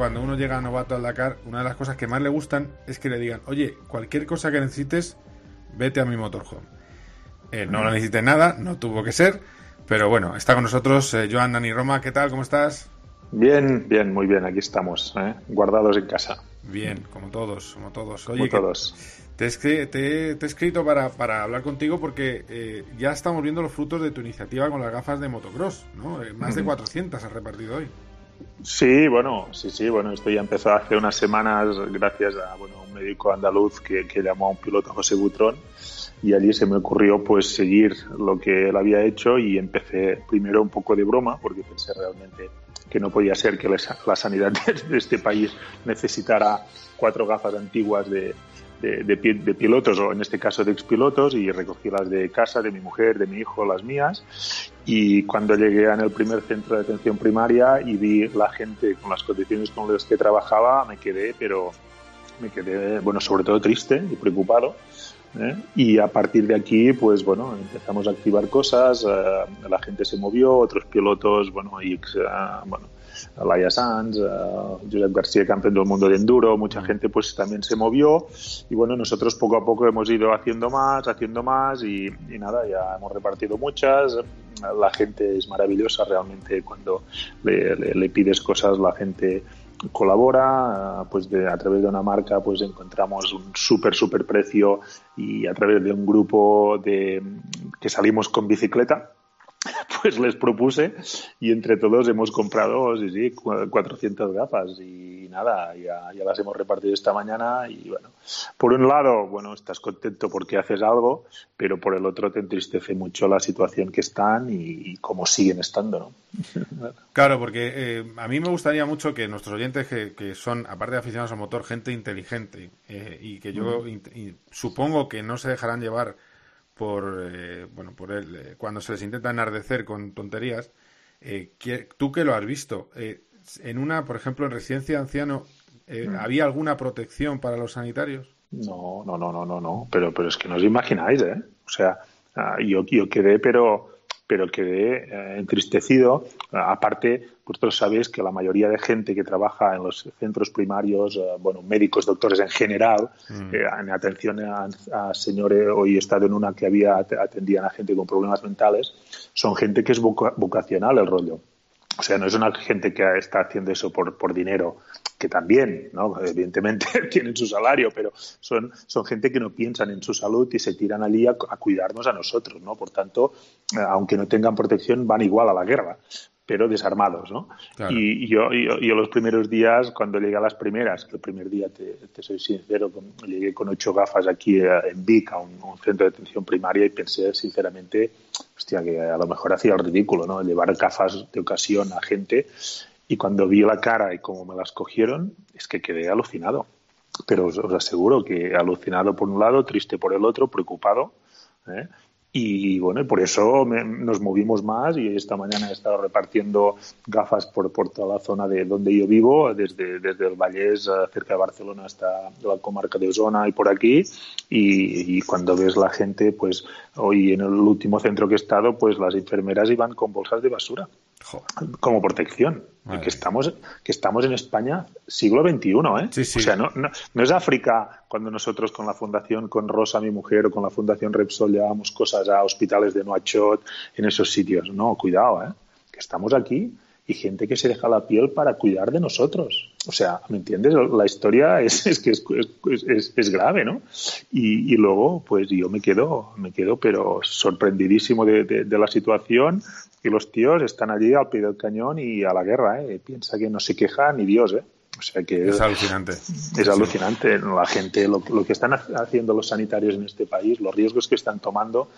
cuando uno llega a novato al Dakar, una de las cosas que más le gustan es que le digan, oye, cualquier cosa que necesites, vete a mi motorhome. Eh, no lo necesite nada, no tuvo que ser, pero bueno, está con nosotros eh, Joan Dani Roma. ¿Qué tal? ¿Cómo estás? Bien, bien, muy bien, aquí estamos, ¿eh? guardados en casa. Bien, como todos, como todos. Oye, como todos. Te he, te, he, escrito para, para, hablar contigo porque eh, ya estamos viendo los frutos de tu iniciativa con las gafas de motocross, ¿no? Eh, más de 400 has repartido hoy. Sí, bueno, sí, sí, bueno, esto ya empezó hace unas semanas gracias a bueno, un médico andaluz que, llamó a un piloto José Butrón y allí se me ocurrió pues seguir lo que él había hecho y empecé primero un poco de broma porque pensé realmente que no podía ser que la sanidad de este país necesitara cuatro gafas antiguas de, de, pilotos, o en este caso de expilotos, y recogí las de casa, de mi mujer, de mi hijo, las mías. Y cuando llegué en el primer centro de atención primaria y vi la gente con las condiciones con las que trabajaba, me quedé, pero me quedé, bueno, sobre todo triste y preocupado. ¿eh? Y a partir de aquí, pues bueno, empezamos a activar cosas, eh, la gente se movió, otros pilotos, bueno, y, eh, bueno Laia Sanz, Josep García, campeón del mundo de enduro, mucha gente pues también se movió. Y bueno, nosotros poco a poco hemos ido haciendo más, haciendo más y, nada, ya hemos repartido muchas, la gente es maravillosa realmente cuando le, pides cosas, la gente colabora, pues de, a través de una marca pues encontramos un súper, súper precio y a través de un grupo de que salimos con bicicleta, pues les propuse y entre todos hemos comprado, sí, sí, 400 gafas y nada, ya, ya, las hemos repartido esta mañana y bueno, por un lado, bueno, estás contento porque haces algo, pero por el otro te entristece mucho la situación que están y, cómo siguen estando, ¿no? Claro, porque eh, a mí me gustaría mucho que nuestros oyentes, que, son, aparte de aficionados al motor, gente inteligente eh, y que yo supongo que no se dejarán llevar por eh, bueno por él eh, cuando se les intenta enardecer con tonterías eh, tú que lo has visto en una por ejemplo en residencia de anciano mm. había alguna protección para los sanitarios no no no no no no pero pero es que no os imagináis eh o sea ah, yo yo quedé pero pero quedé eh, entristecido. Aparte, vosotros sabéis que la mayoría de gente que trabaja en los centros primarios, eh, bueno, médicos, doctores en general, mm. eh, en atención a, señores, hoy he estado en una que había atendían a gente con problemas mentales, son gente que es vocacional el rollo. O sea, no es una gente que está haciendo eso por, por dinero, que también, ¿no? Evidentemente tienen su salario, pero son, son gente que no piensan en su salud y se tiran allí a, a cuidarnos a nosotros, ¿no? Por tanto, eh, aunque no tengan protección, van igual a la guerra pero desarmados, ¿no? Y, yo, yo, los primeros días, cuando llegué a las primeras, que el primer día, te, soy sincero, llegué con ocho gafas aquí eh, en Vic, a un, centro de atención primaria, y pensé, sinceramente, hostia, que a lo mejor hacía el ridículo, ¿no? Llevar gafas de ocasión a gente, y cuando vi la cara y cómo me las cogieron, es que quedé alucinado. Pero os, aseguro que alucinado por un lado, triste por el otro, preocupado, ¿eh? Y bueno, por eso nos movimos más y esta mañana he estado repartiendo gafas por, toda la zona de donde yo vivo, desde, el Vallés, eh, cerca de Barcelona, hasta la comarca de Osona y por aquí. Y, cuando ves la gente, pues hoy en el último centro que he estado, pues las enfermeras iban con bolsas de basura como protección. Que estamos, que estamos en España siglo XXI, ¿eh? O sea, no, no, es África cuando nosotros con la Fundación, con Rosa, mi mujer, o con la Fundación Repsol llevamos cosas a hospitales de Nuachot, en esos sitios. No, cuidado, ¿eh? Que estamos aquí y gente que se deja la piel para cuidar de nosotros. O sea, ¿me entiendes? La historia es, es que es, es, es, grave, ¿no? Y, y, luego, pues yo me quedo, me quedo, pero sorprendidísimo de, de, la situación. Y los tíos están allí al pie del cañón y a la guerra, ¿eh? Piensa que no se queja ni Dios, ¿eh? O sea que es alucinante. Es alucinante. La gente, lo, lo, que están haciendo los sanitarios en este país, los riesgos que están tomando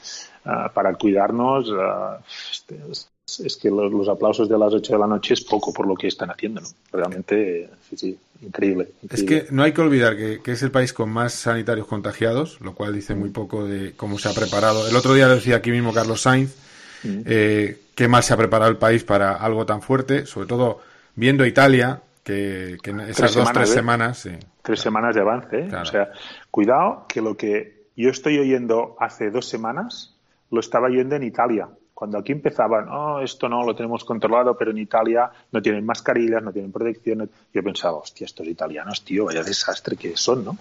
uh, para cuidarnos, uh, este, es que los, aplausos de las 8 de la noche es poco por lo que están haciendo, ¿no? Realmente, sí, sí, increíble, Es que no hay que olvidar que, es el país con más sanitarios contagiados, lo cual dice muy poco de cómo se ha preparado. El otro día decía aquí mismo Carlos Sainz, mm. eh, qué mal se ha preparado el país para algo tan fuerte, sobre todo viendo Italia, que, en esas dos, tres semanas... Tres semanas de avance, ¿eh? O sea, cuidado que lo que yo estoy oyendo hace dos semanas lo estaba oyendo en Italia Cuando aquí empezaban, oh, esto no lo tenemos controlado, pero en Italia no tienen mascarillas, no tienen protección. Yo pensaba, hostia, estos italianos, tío, vaya desastre que son, ¿no?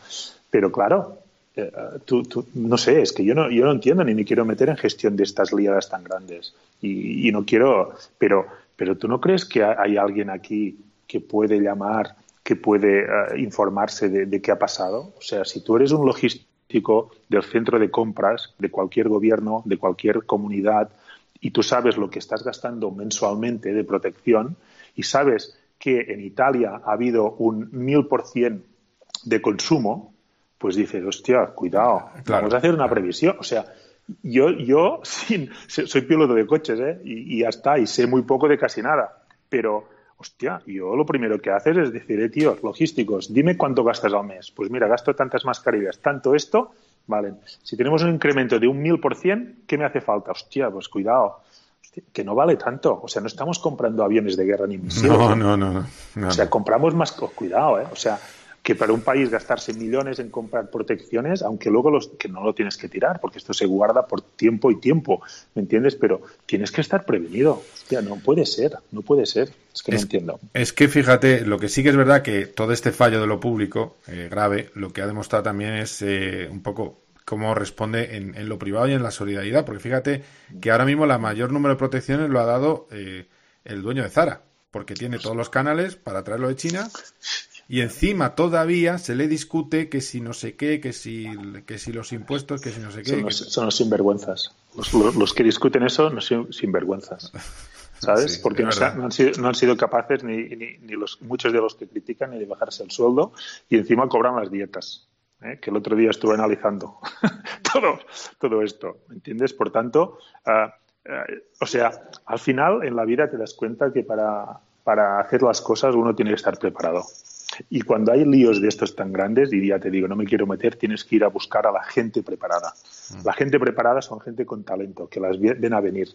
Pero claro, eh, tú, no sé, es que yo no, yo no entiendo ni me quiero meter en gestión de estas liadas tan grandes. Y, y no quiero, pero, pero tú no crees que hay alguien aquí que puede llamar que puede eh, informarse de, qué ha pasado. O sea, si tú eres un logístico del centro de compras de cualquier gobierno, de cualquier comunidad, y tú sabes lo que estás gastando mensualmente de protección y sabes que en Italia ha habido un mil por cien de consumo, pues dices, hostia, cuidado, vamos a hacer una previsión. O sea, yo, yo soy piloto de coches, ¿eh? Y, y ya está, y sé muy poco de casi nada, pero hostia, yo lo primero que haces es decir, eh, tío, logísticos, dime cuánto gastas al mes. Pues mira, gasto tantas mascarillas, tanto esto, vale. Si tenemos un incremento de un mil por cien, ¿qué me hace falta? Hostia, pues cuidado. que no vale tanto. O sea, no estamos comprando aviones de guerra ni misiles. No, no, no, no. O sea, compramos más. Cuidado, ¿eh? O sea, que para un país gastarse millones en comprar protecciones, aunque luego los, que no lo tienes que tirar, porque esto se guarda por tiempo y tiempo, ¿me entiendes? Pero tienes que estar prevenido. Hostia, no puede ser, no puede ser. Es que no entiendo. Es que fíjate, lo que sí que es verdad que todo este fallo de lo público, eh, grave, lo que ha demostrado también es eh, un poco cómo responde en, lo privado y en la solidaridad, porque fíjate que ahora mismo la mayor número de protecciones lo ha dado eh, el dueño de Zara, porque tiene todos los canales para traerlo de China y encima todavía se le discute que si no sé qué, que si, que si los impuestos, que si no sé qué. Son los, sinvergüenzas. Los, que discuten eso no son sinvergüenzas. ¿Sabes? Porque no, han sido, no, han sido, capaces ni, ni, los, muchos de los que critican ni de bajarse el sueldo y encima cobran las dietas. ¿eh? Que el otro día estuve analizando todo, todo esto. ¿Entiendes? Por tanto, ah, o sea, al final en la vida te das cuenta que para, para hacer las cosas uno tiene que estar preparado. Y cuando hay líos de estos tan grandes, diría, te digo, no me quiero meter, tienes que ir a buscar a la gente preparada. Mm. La gente preparada son gente con talento, que las ven a venir.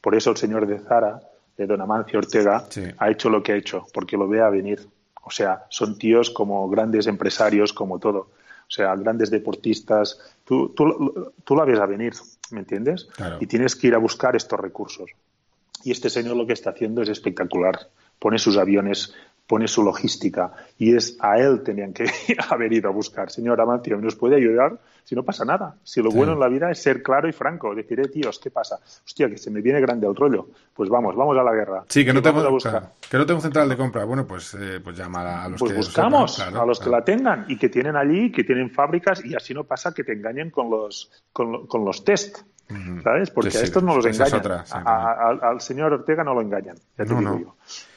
Por eso el señor de Zara, de Don Amancio Ortega, ha hecho lo que ha hecho, porque lo ve a venir. O sea, son tíos como grandes empresarios, como todo. O sea, grandes deportistas. Tú, tú, tú la ves a venir, ¿me entiendes? Y tienes que ir a buscar estos recursos. Y este señor lo que está haciendo es espectacular. Pone sus aviones pone su logística y es a él tenían que haber ido a buscar. Señor Amancio, ¿nos puede ayudar? Si no pasa nada. Si lo bueno en la vida es ser claro y franco, decir, eh, tíos, ¿qué pasa? Hostia, que se me viene grande el rollo. Pues vamos, vamos a la guerra. Sí, que no, tengo, que no tengo central de compra. Bueno, pues, eh, pues llamar a los pues que buscamos a los que la tengan y que tienen allí, que tienen fábricas y así no pasa que te engañen con los, con, con los test. ¿Sabes? Porque a estos no los engañan. al señor Ortega no lo engañan. Ya te digo yo.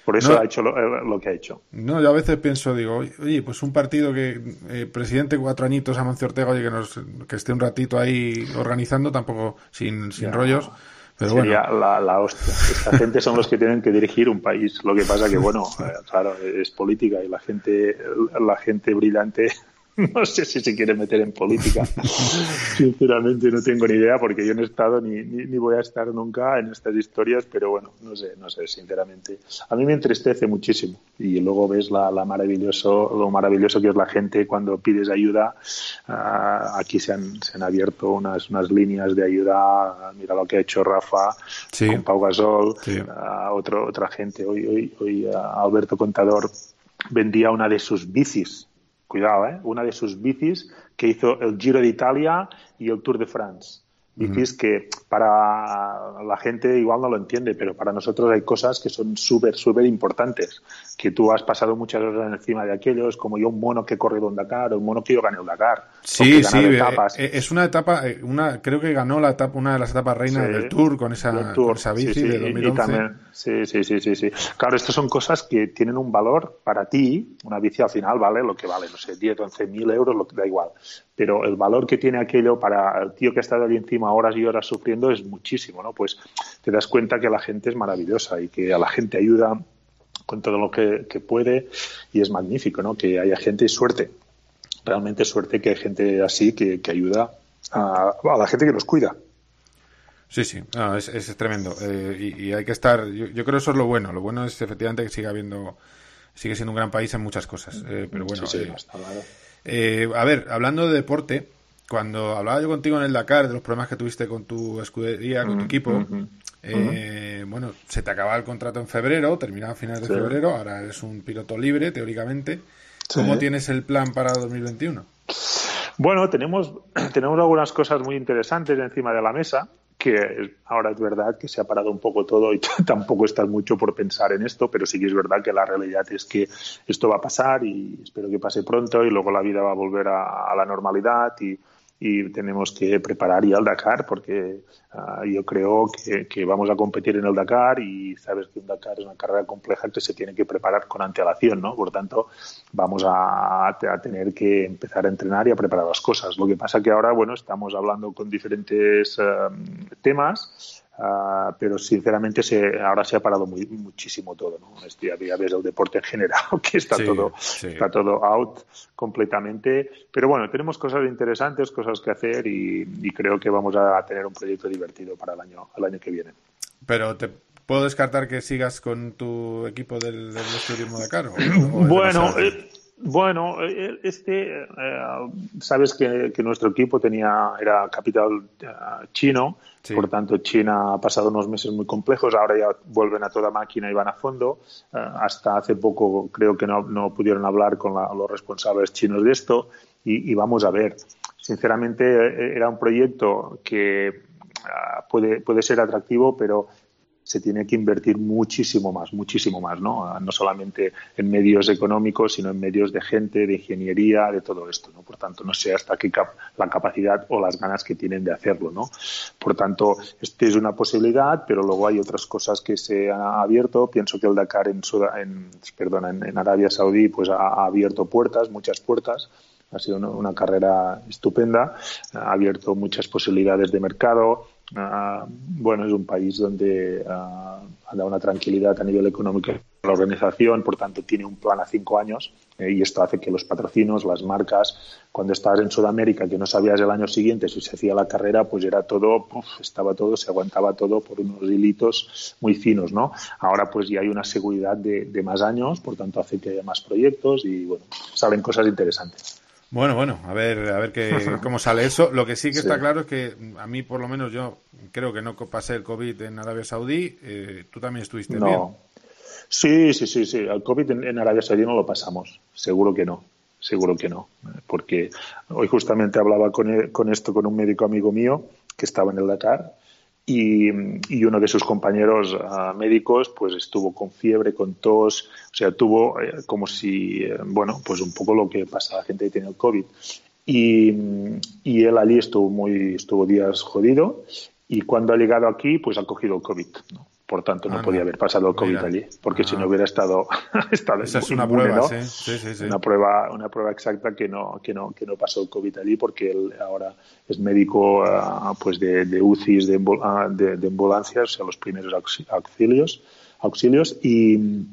Por eso ha hecho eh, lo, que ha hecho. No, yo a veces pienso, digo, oye, pues un partido que eh, presidente cuatro añitos, Amancio Ortega, oye, que, nos, que esté un ratito ahí organizando, tampoco sin, sin rollos. Pero Sería la, la, hostia. Esta gente son los que tienen que dirigir un país. Lo que pasa que, bueno, eh, claro, es política y la gente, la gente brillante no sé si se quiere meter en política. Sinceramente no tengo ni idea porque yo no he estado ni, ni, voy a estar nunca en estas historias, pero bueno, no sé, no sé, sinceramente. A mí me entristece muchísimo y luego ves la, maravilloso, lo maravilloso que es la gente cuando pides ayuda. Ah, aquí se han, se han abierto unas, unas líneas de ayuda. Mira lo que ha hecho Rafa con Pau Gasol, ah, otro, otra gente. Hoy, hoy, hoy ah, Alberto Contador vendía una de sus bicis cuidado, ¿eh? una de sus bicis que hizo el Giro de Italia y el Tour de France. Bicis que para la gente igual no lo entiende, pero para nosotros hay cosas que son súper, súper importantes. Que tú has pasado muchas horas encima de aquellos, como yo, un mono que corre un Dakar, o un mono que yo gané el Dakar. Sí, sí, eh, eh, es una etapa, eh, una creo que ganó la etapa, una de las etapas reinas del Tour con esa, esa bici de 2011. sí, sí, sí, sí, sí. Claro, estas son cosas que tienen un valor para ti. Una bici al final vale lo que vale, no sé, 10, 11 mil euros, lo que da igual pero el valor que tiene aquello para el tío que ha estado allí encima horas y horas sufriendo es muchísimo, ¿no? Pues te das cuenta que la gente es maravillosa y que a la gente ayuda con todo lo que, puede y es magnífico, ¿no? Que haya gente y suerte, realmente suerte que hay gente así que, ayuda a, la gente que los cuida. Sí, sí, es, tremendo. Eh, y, hay que estar, yo, creo que eso es lo bueno. Lo bueno es efectivamente que siga habiendo, sigue siendo un gran país en muchas cosas. Eh, pero bueno, sí, sí, eh, eh, a ver, hablando de deporte, cuando hablaba yo contigo en el Dakar de los problemas que tuviste con tu escudería, con tu equipo, Eh, bueno, se te acaba el contrato en febrero, terminaba a finales de febrero, ahora eres un piloto libre, teóricamente. ¿Cómo tienes el plan para 2021? Bueno, tenemos, tenemos algunas cosas muy interesantes encima de la mesa que ahora es verdad que se ha parado un poco todo y tampoco estás mucho por pensar en esto, pero sí que es verdad que la realidad es que esto va a pasar y espero que pase pronto y luego la vida va a volver a la normalidad y, y tenemos que preparar ya el Dakar porque ah, yo creo que, vamos a competir en el Dakar y sabes que un Dakar es una carrera compleja que se tiene que preparar con antelación, ¿no? Por tanto, vamos a, a, tener que empezar a entrenar y a preparar las cosas. Lo que pasa que ahora, bueno, estamos hablando con diferentes ah, temas Ah, pero sinceramente se, ahora se ha parado muy, muchísimo todo. ¿no? Este, ya ves el deporte en general, que está, todo, está todo out completamente. Pero bueno, tenemos cosas interesantes, cosas que hacer y, creo que vamos a tener un proyecto divertido para el año, el año que viene. Pero te puedo descartar que sigas con tu equipo del, del de Caro. bueno, bueno, eh, este, eh, sabes que, nuestro equipo tenía era capital eh, chino, por tanto China ha pasado unos meses muy complejos, ahora ya vuelven a toda máquina y van a fondo. hasta hace poco creo que no, pudieron hablar con los responsables chinos de esto y, vamos a ver. Sinceramente era un proyecto que puede, puede ser atractivo, pero se tiene que invertir muchísimo más, muchísimo más, ¿no? No solamente en medios económicos, sino en medios de gente, de ingeniería, de todo esto, ¿no? Por tanto, no sé hasta qué la capacidad o las ganas que tienen de hacerlo, ¿no? Por tanto, este es una posibilidad, pero luego hay otras cosas que se han abierto. Pienso que el Dakar en, en, perdona, en, Arabia Saudí pues ha, abierto puertas, muchas puertas ha sido una, carrera estupenda, ha abierto muchas posibilidades de mercado, Ah, bueno, es un país donde ah, ha dado una tranquilidad a nivel económico a la organización, por tanto tiene un plan a cinco años eh, y esto hace que los patrocinos, las marcas, cuando estabas en Sudamérica que no sabías el año siguiente si se hacía la carrera, pues era todo, estaba todo, se aguantaba todo por unos hilitos muy finos, ¿no? Ahora pues ya hay una seguridad de, de más años, por tanto hace que haya más proyectos y bueno, salen cosas interesantes. Bueno, bueno, a ver, a ver qué, cómo sale eso. Lo que sí que está claro es que a mí, por lo menos, yo creo que no pasé el COVID en Arabia Saudí. Eh, tú también estuviste no. bien. Sí, sí, sí, sí. El COVID en, Arabia Saudí no lo pasamos. Seguro que no. Seguro que no. Porque hoy justamente hablaba con, con esto con un médico amigo mío que estaba en el Dakar y, uno de sus compañeros ah, médicos pues estuvo con fiebre, con tos, o sea, tuvo eh, como si, eh, bueno, pues un poco lo que pasa a la gente que tiene el COVID. Y, y, él allí estuvo muy, estuvo días jodido y cuando ha llegado aquí pues ha cogido el COVID. ¿no? Por tanto, no podía haber pasado el COVID allí, porque si no ah. hubiera estado, estado Esa es una prueba, ¿no? sí, sí, sí, Una prueba, una prueba exacta que no, que no, que no pasó el COVID allí, porque él ahora es médico uh, pues de, de UCIs, de, uh, de, de, ambulancias, o sea, los primeros auxilios, auxilios y,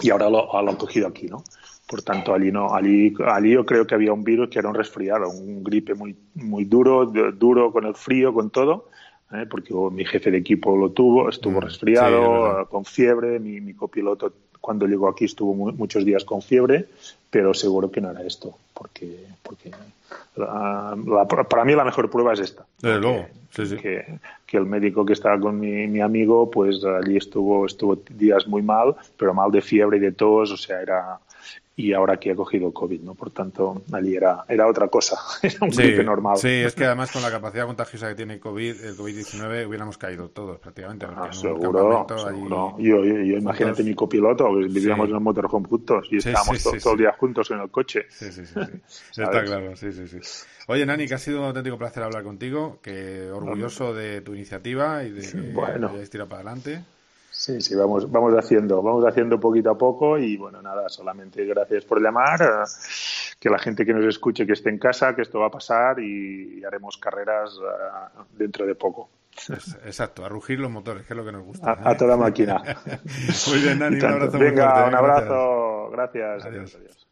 y ahora lo, lo han cogido aquí, ¿no? Por tanto, allí no, allí, allí yo creo que había un virus que era un resfriado, un gripe muy, muy duro, duro con el frío, con todo ¿eh? porque mi jefe de equipo lo tuvo, estuvo mm, resfriado, con fiebre, mi, mi, copiloto cuando llegó aquí estuvo muchos días con fiebre, pero seguro que no era esto, porque, porque para mí la mejor prueba es esta. Que, que, el médico que estaba con mi, mi, amigo, pues allí estuvo, estuvo días muy mal, pero mal de fiebre y de tos, o sea, era, y ahora que ha cogido COVID, ¿no? Por tanto, allí era, era otra cosa, era un gripe normal. Sí, es que además con la capacidad contagiosa que tiene COVID, el COVID-19 hubiéramos caído todos prácticamente. Ah, seguro, seguro. Yo, yo, imagínate mi copiloto, vivíamos en un motorhome juntos y estábamos todo el día juntos en el coche. Sí, sí, sí. Está claro, sí, sí, sí. Oye, Nani, que ha sido un auténtico placer hablar contigo, que orgulloso de tu iniciativa y de bueno. que hayas para adelante. Sí, sí, vamos, vamos haciendo, vamos haciendo poquito a poco y bueno, nada, solamente gracias por llamar, eh, que la gente que nos escuche que esté en casa, que esto va a pasar y, haremos carreras eh, dentro de poco. Exacto, a rugir los motores, que es lo que nos gusta. A, toda máquina. Muy bien, Nani, un abrazo. Venga, un abrazo, gracias. adiós. adiós.